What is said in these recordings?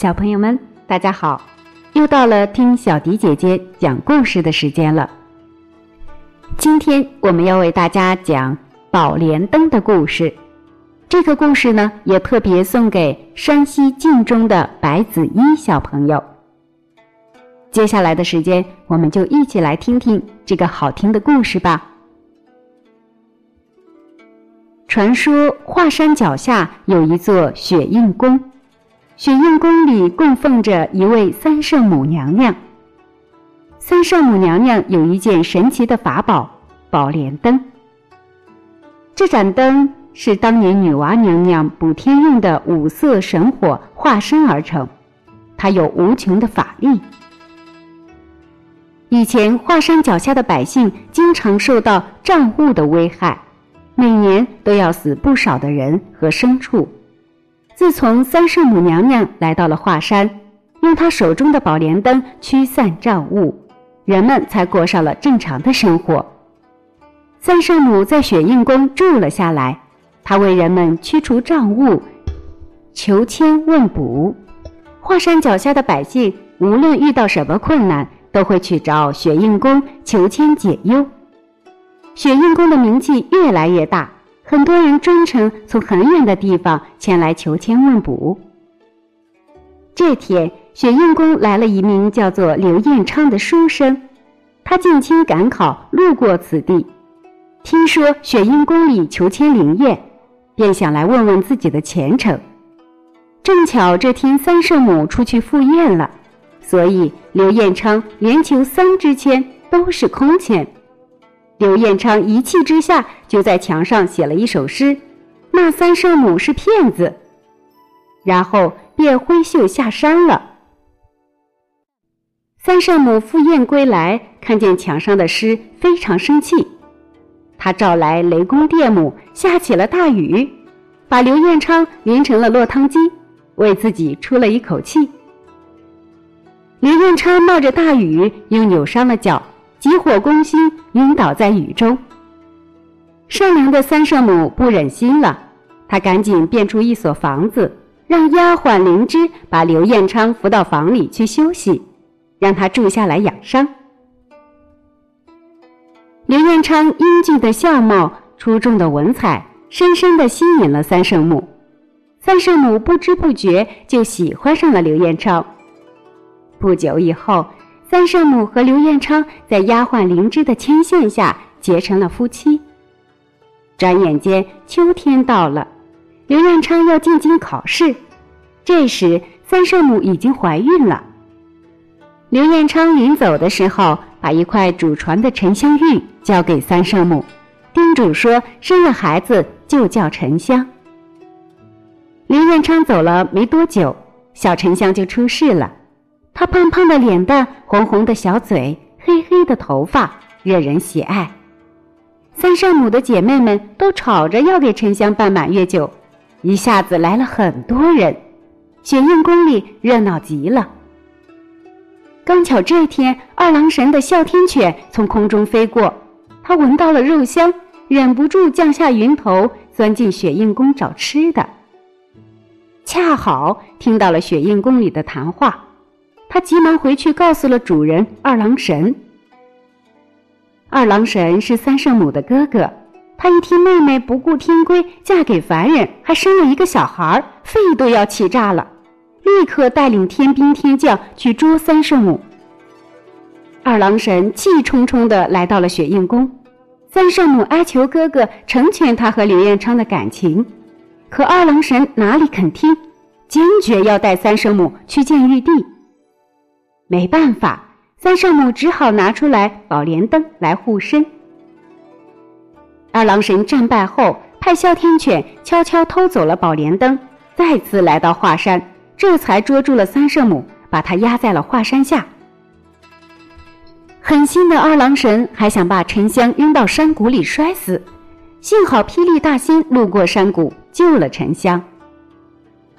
小朋友们，大家好！又到了听小迪姐姐讲故事的时间了。今天我们要为大家讲宝莲灯的故事。这个故事呢，也特别送给山西晋中的白子一小朋友。接下来的时间，我们就一起来听听这个好听的故事吧。传说华山脚下有一座雪印宫。雪印宫里供奉着一位三圣母娘娘。三圣母娘娘有一件神奇的法宝——宝莲灯。这盏灯是当年女娲娘娘补天用的五色神火化身而成，它有无穷的法力。以前华山脚下的百姓经常受到瘴雾的危害，每年都要死不少的人和牲畜。自从三圣母娘娘来到了华山，用她手中的宝莲灯驱散瘴雾，人们才过上了正常的生活。三圣母在雪印宫住了下来，她为人们驱除瘴雾，求签问卜。华山脚下的百姓无论遇到什么困难，都会去找雪印宫求签解忧。雪印宫的名气越来越大。很多人专程从很远的地方前来求签问卜。这天，雪印宫来了一名叫做刘彦昌的书生，他进京赶考，路过此地，听说雪印宫里求签灵验，便想来问问自己的前程。正巧这天三圣母出去赴宴了，所以刘彦昌连求三支签都是空签。刘彦昌一气之下，就在墙上写了一首诗，骂三圣母是骗子，然后便挥袖下山了。三圣母赴宴归来，看见墙上的诗，非常生气，他召来雷公电母，下起了大雨，把刘彦昌淋成了落汤鸡，为自己出了一口气。刘彦昌冒着大雨，又扭伤了脚。急火攻心，晕倒在雨中。善良的三圣母不忍心了，她赶紧变出一所房子，让丫鬟灵芝把刘彦昌扶到房里去休息，让他住下来养伤。刘彦昌英俊的相貌、出众的文采，深深的吸引了三圣母。三圣母不知不觉就喜欢上了刘彦昌。不久以后。三圣母和刘彦昌在丫鬟灵芝的牵线下结成了夫妻。转眼间，秋天到了，刘彦昌要进京考试。这时，三圣母已经怀孕了。刘彦昌临走的时候，把一块祖传的沉香玉交给三圣母，叮嘱说：“生了孩子就叫沉香。”刘彦昌走了没多久，小沉香就出世了。他胖胖的脸蛋，红红的小嘴，黑黑的头发，惹人喜爱。三圣母的姐妹们都吵着要给沉香办满月酒，一下子来了很多人，雪印宫里热闹极了。刚巧这天，二郎神的哮天犬从空中飞过，他闻到了肉香，忍不住降下云头，钻进雪印宫找吃的。恰好听到了雪印宫里的谈话。他急忙回去告诉了主人二郎神。二郎神是三圣母的哥哥，他一听妹妹不顾天规嫁给凡人，还生了一个小孩，肺都要气炸了，立刻带领天兵天将去捉三圣母。二郎神气冲冲地来到了雪印宫，三圣母哀求哥哥成全他和刘彦昌的感情，可二郎神哪里肯听，坚决要带三圣母去见玉帝。没办法，三圣母只好拿出来宝莲灯来护身。二郎神战败后，派哮天犬悄悄偷走了宝莲灯，再次来到华山，这才捉住了三圣母，把她压在了华山下。狠心的二郎神还想把沉香扔到山谷里摔死，幸好霹雳大仙路过山谷，救了沉香。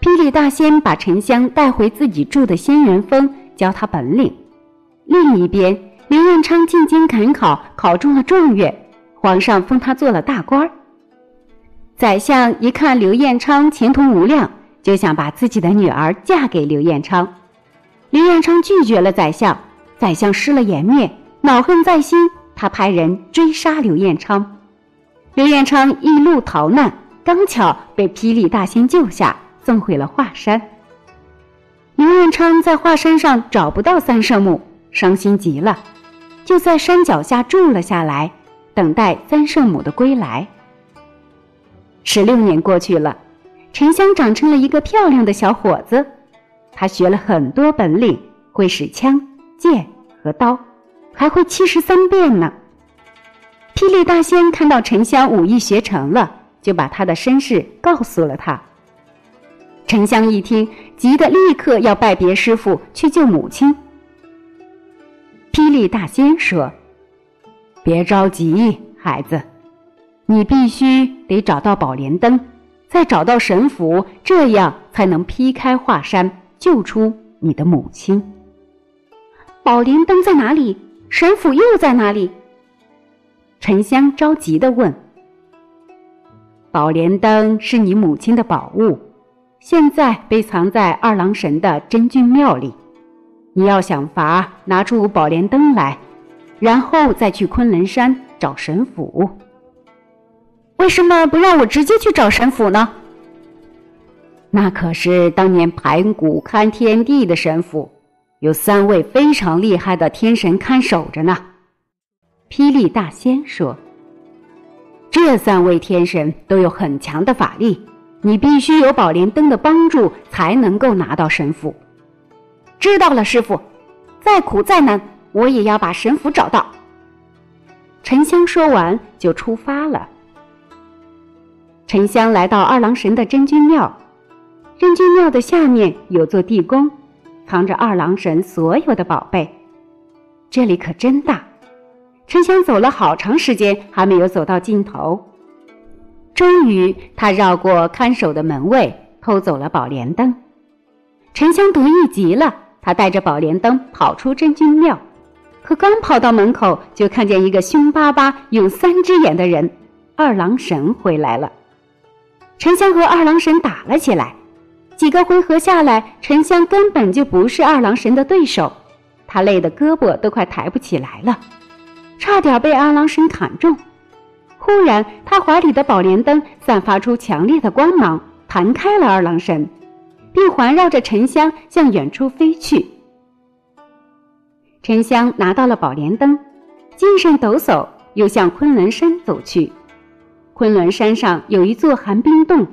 霹雳大仙把沉香带回自己住的仙人峰。教他本领。另一边，刘彦昌进京赶考，考中了状元，皇上封他做了大官儿。宰相一看刘彦昌前途无量，就想把自己的女儿嫁给刘彦昌。刘彦昌拒绝了宰相，宰相失了颜面，恼恨在心，他派人追杀刘彦昌。刘彦昌一路逃难，刚巧被霹雳大仙救下，送回了华山。刘彦昌在华山上找不到三圣母，伤心极了，就在山脚下住了下来，等待三圣母的归来。十六年过去了，沉香长成了一个漂亮的小伙子。他学了很多本领，会使枪、剑和刀，还会七十三变呢。霹雳大仙看到沉香武艺学成了，就把他的身世告诉了他。沉香一听，急得立刻要拜别师傅去救母亲。霹雳大仙说：“别着急，孩子，你必须得找到宝莲灯，再找到神符，这样才能劈开华山。”救出你的母亲。宝莲灯在哪里？神斧又在哪里？沉香着急的问。宝莲灯是你母亲的宝物，现在被藏在二郎神的真君庙里。你要想法拿出宝莲灯来，然后再去昆仑山找神斧。为什么不让我直接去找神斧呢？那可是当年盘古看天地的神符，有三位非常厉害的天神看守着呢。霹雳大仙说：“这三位天神都有很强的法力，你必须有宝莲灯的帮助，才能够拿到神符。”知道了，师傅，再苦再难，我也要把神符找到。沉香说完就出发了。沉香来到二郎神的真君庙。真君庙的下面有座地宫，藏着二郎神所有的宝贝。这里可真大，沉香走了好长时间，还没有走到尽头。终于，他绕过看守的门卫，偷走了宝莲灯。沉香得意极了，他带着宝莲灯跑出真君庙，可刚跑到门口，就看见一个凶巴巴、有三只眼的人——二郎神回来了。沉香和二郎神打了起来。几个回合下来，沉香根本就不是二郎神的对手，他累得胳膊都快抬不起来了，差点被二郎神砍中。忽然，他怀里的宝莲灯散发出强烈的光芒，弹开了二郎神，并环绕着沉香向远处飞去。沉香拿到了宝莲灯，精神抖擞，又向昆仑山走去。昆仑山上有一座寒冰洞。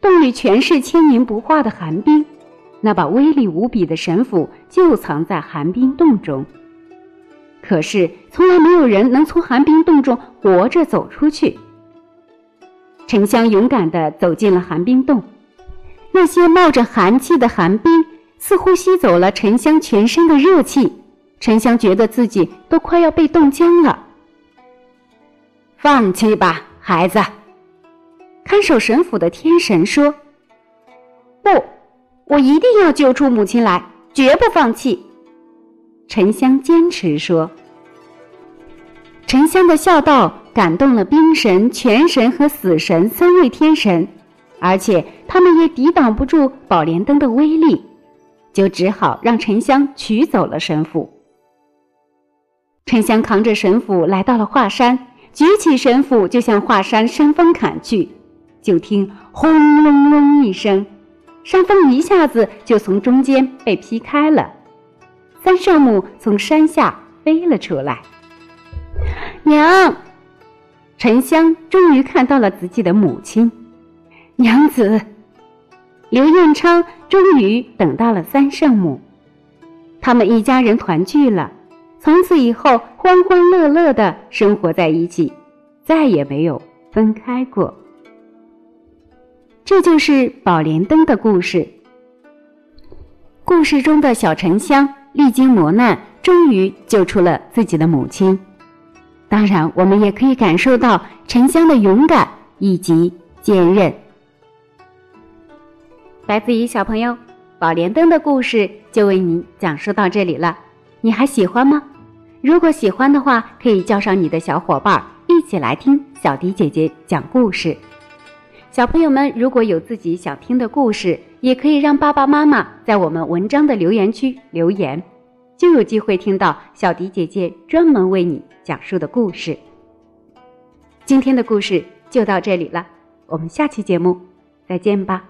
洞里全是千年不化的寒冰，那把威力无比的神斧就藏在寒冰洞中。可是从来没有人能从寒冰洞中活着走出去。沉香勇敢地走进了寒冰洞，那些冒着寒气的寒冰似乎吸走了沉香全身的热气，沉香觉得自己都快要被冻僵了。放弃吧，孩子。看守神府的天神说：“不，我一定要救出母亲来，绝不放弃。”沉香坚持说：“沉香的孝道感动了冰神、泉神和死神三位天神，而且他们也抵挡不住宝莲灯的威力，就只好让沉香取走了神斧。沉香扛着神斧来到了华山，举起神斧就向华山山峰砍去。”就听轰隆隆一声，山峰一下子就从中间被劈开了，三圣母从山下飞了出来。娘，沉香终于看到了自己的母亲，娘子。刘彦昌终于等到了三圣母，他们一家人团聚了，从此以后欢欢乐乐的生活在一起，再也没有分开过。这就是宝莲灯的故事。故事中的小沉香历经磨难，终于救出了自己的母亲。当然，我们也可以感受到沉香的勇敢以及坚韧。白子怡小朋友，宝莲灯的故事就为你讲述到这里了。你还喜欢吗？如果喜欢的话，可以叫上你的小伙伴一起来听小迪姐姐讲故事。小朋友们，如果有自己想听的故事，也可以让爸爸妈妈在我们文章的留言区留言，就有机会听到小迪姐姐专门为你讲述的故事。今天的故事就到这里了，我们下期节目再见吧。